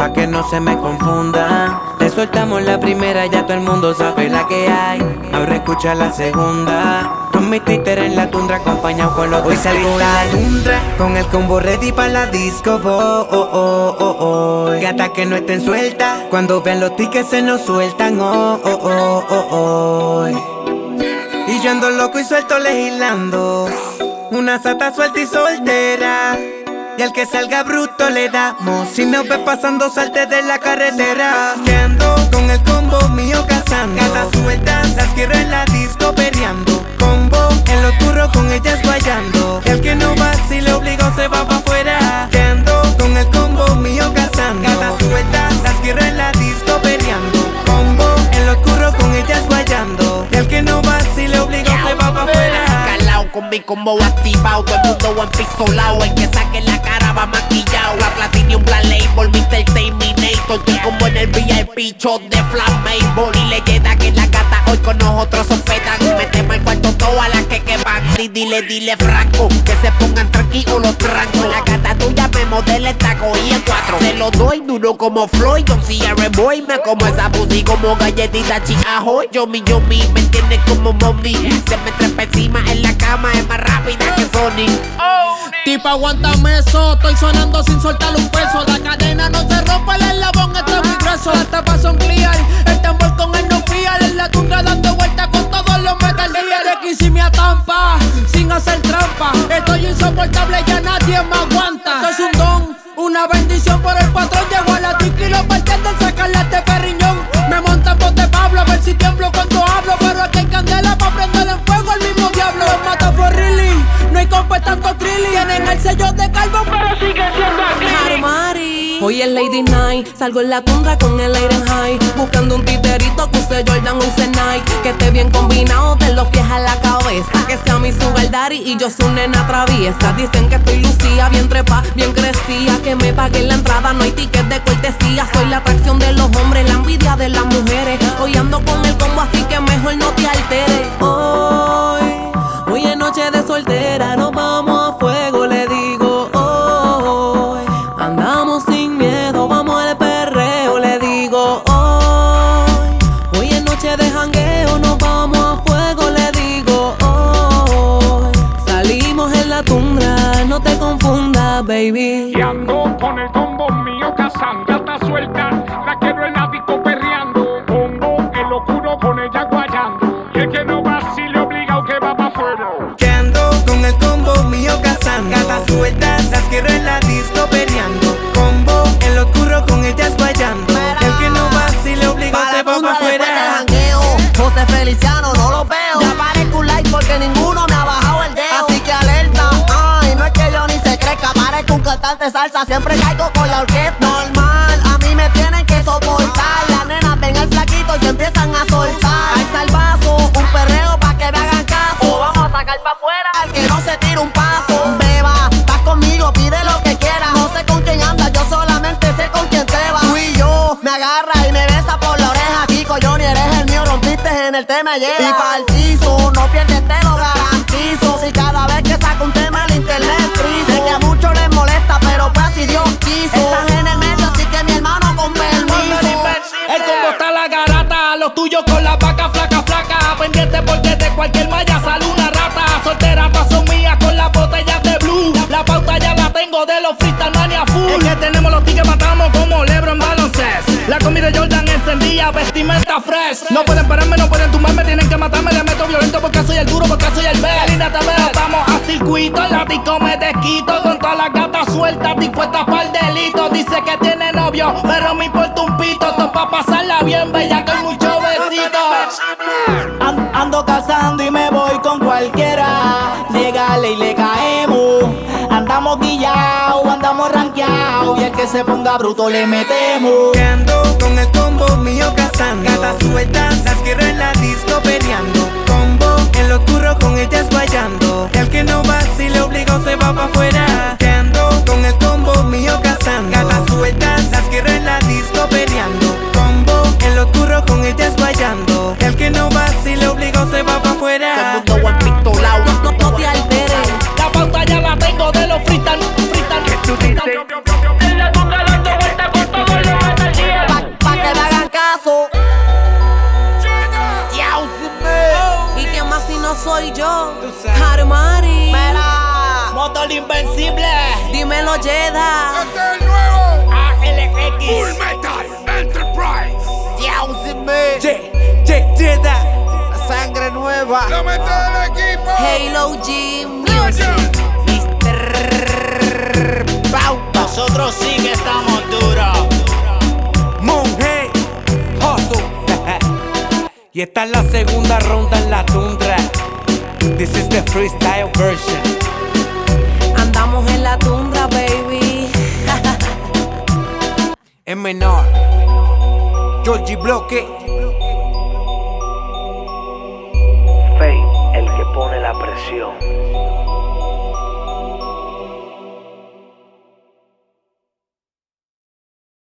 pa' que no se me confunda. Le soltamos la primera, ya todo el mundo sabe la que hay. Ahora escucha la segunda. Con mi Twitter en la tundra, acompañado con los Hoy salgo la tundra, con el combo ready para la disco. Oh, oh, oh, oh, oh. Gata que no estén sueltas, cuando vean los tickets se nos sueltan. Oh, oh, oh, oh, oh. Y yo ando loco y suelto legislando. Una sata suelta y soltera. Y al que salga bruto le damos. Si me ve pasando, salte de la carretera. Que ando con el combo mío cazando. Gatas sueltas, las quiero en la disco peleando. Combo en lo oscuro con ellas guayando. Al que no va, si le obligo, se va pa' afuera. Que ando con el combo mío cazando. Gatas sueltas, las quiero en la disco peleando. Combo en lo oscuro con ellas guayando. Al que no va, si le obligo, se va pa' afuera. Calao con mi combo activado, todo el mundo. El que saque va maquillado. La Platinum Black Label, Mr. Terminator. Estoy como en el VIP shot de Flammable. Y leyenda que la gata hoy con nosotros sospetan. Y dile, dile franco, que se pongan tranquilos los trancos. La gata tuya me modela el taco y en cuatro. Se lo doy duro como Floyd. Yo sí boy me como esa pussy como galletita chiajo. Yo mi, yo mi, me entiendes como mommy. Se me trepa encima en la cama, es más rápida que Sony. Tipa, aguántame eso. Estoy sonando sin soltar un peso. La cadena no se rompe, el eslabón está muy grueso. Las tapas son clear. Estoy insoportable, ya nadie me aguanta. Esto es un don, una bendición por el patrón. Llego a la disco y los bartenders sacarle este perriñón. Me montan bote Pablo, a ver si tiemblo cuando hablo. Pero aquí hay candela pa' prender en fuego el mismo diablo. Los mata for really, no hay compa tanto trilly. Tienen el sello de calvo, pero sigue siendo aquí. Hoy es Lady Night, salgo en la tundra con el aire high Buscando un titerito que use Jordan use Nike Que esté bien combinado Que sea mi sugar daddy y yo su nena traviesa. Dicen que estoy lucía, bien trepa, bien crecía Que me paguen la entrada, no hay ticket de cortesía. Soy la atracción de los hombres, la envidia de las mujeres. Hoy ando con el combo así que mejor no te baby. Y ando con el combo mío cazando. Está suelta, la quiero en la disco perreando. Combo en lo oscuro con ella guayando. Y el que no va, si le obliga o que va pa' afuera. Que ando con el combo mío cazando. Gatas sueltas, las quiero en la disco peleando. Combo en lo oscuro con ellas guayando. El que no va, si le obligo, se va pa' afuera. José Feliciano, De salsa, siempre caigo con la orquesta. Normal, a mí me tienen que soportar. Las nenas ven el flaquito y se empiezan a soltar. Al salvazo, un perreo pa' que me hagan caso. vamos a sacar pa' afuera al que no se tira un paso. Beba, estás conmigo, pide lo que quieras. No sé con quién andas, yo solamente sé con quién te vas. Tú y yo, me agarra y me besa por la oreja. Kiko, Johnny, eres el mío, rompiste en el tema. Y pa'l piso, no pierdes, te La pauta ya la tengo de los freestyle mania full. Es que tenemos los tickets, matamos como Lebron Baloncest. La comida de Jordan encendida, vestimenta fresh. No pueden pararme, no pueden tumbarme, tienen que matarme. Le meto violento porque soy el duro, porque soy el best. Linda te veo, vamos a circuito, la disco me desquito. Con todas las gatas sueltas, dispuestas para el delito. Dice que tiene novio, pero me importa un pito. Esto pa' pasarla bien, bella, con mucho besito. An- ando cazando y me Andamos ranqueados. Y el que se ponga bruto le metemos. Que ando con el combo mío cazando. Gatas sueltas, las quiero en la disco peleando. Combo en lo oscuro con ellas guayando. El que no va, si le obligo, se va pa' afuera. soy yo, Harmani. Mira, motor invencible. Dímelo, Jeda. Este es el nuevo ALX. Full Metal Enterprise. Yeah, yeah, yeah, La sangre nueva. La del equipo. Halo G Music. Mister Pau. Nosotros sí que estamos duros. Monje, Hustle. y esta es la segunda ronda en la tundra. This is the freestyle version. Andamos en la tundra, baby. En menor. Georgie Bloque. Fate, el que pone la presión.